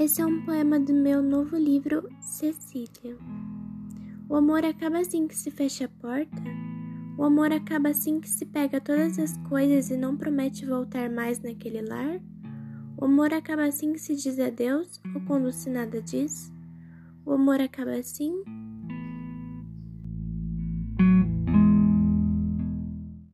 Esse é um poema do meu novo livro Cecília. O amor acaba assim que se fecha a porta? O amor acaba assim que se pega todas as coisas e não promete voltar mais naquele lar? O amor acaba assim que se diz adeus ou quando se nada diz? O amor acaba assim